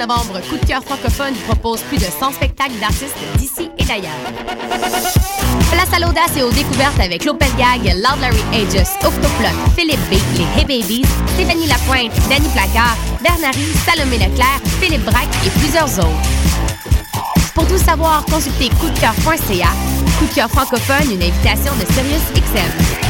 Coup de cœur francophone propose plus de 100 spectacles d'artistes d'ici et d'ailleurs. Place à l'audace et aux découvertes avec Lopez Gag, Loud Larry Aegis, Octoplock, Philippe B, les Hey Babies, Stéphanie Lapointe, Danny Placard, Bernary, Salomé Leclerc, Philippe Braque et plusieurs autres. Pour tout savoir, consultez coupdecoeur.ca. Coup de cœur francophone, une invitation de Sirius XM.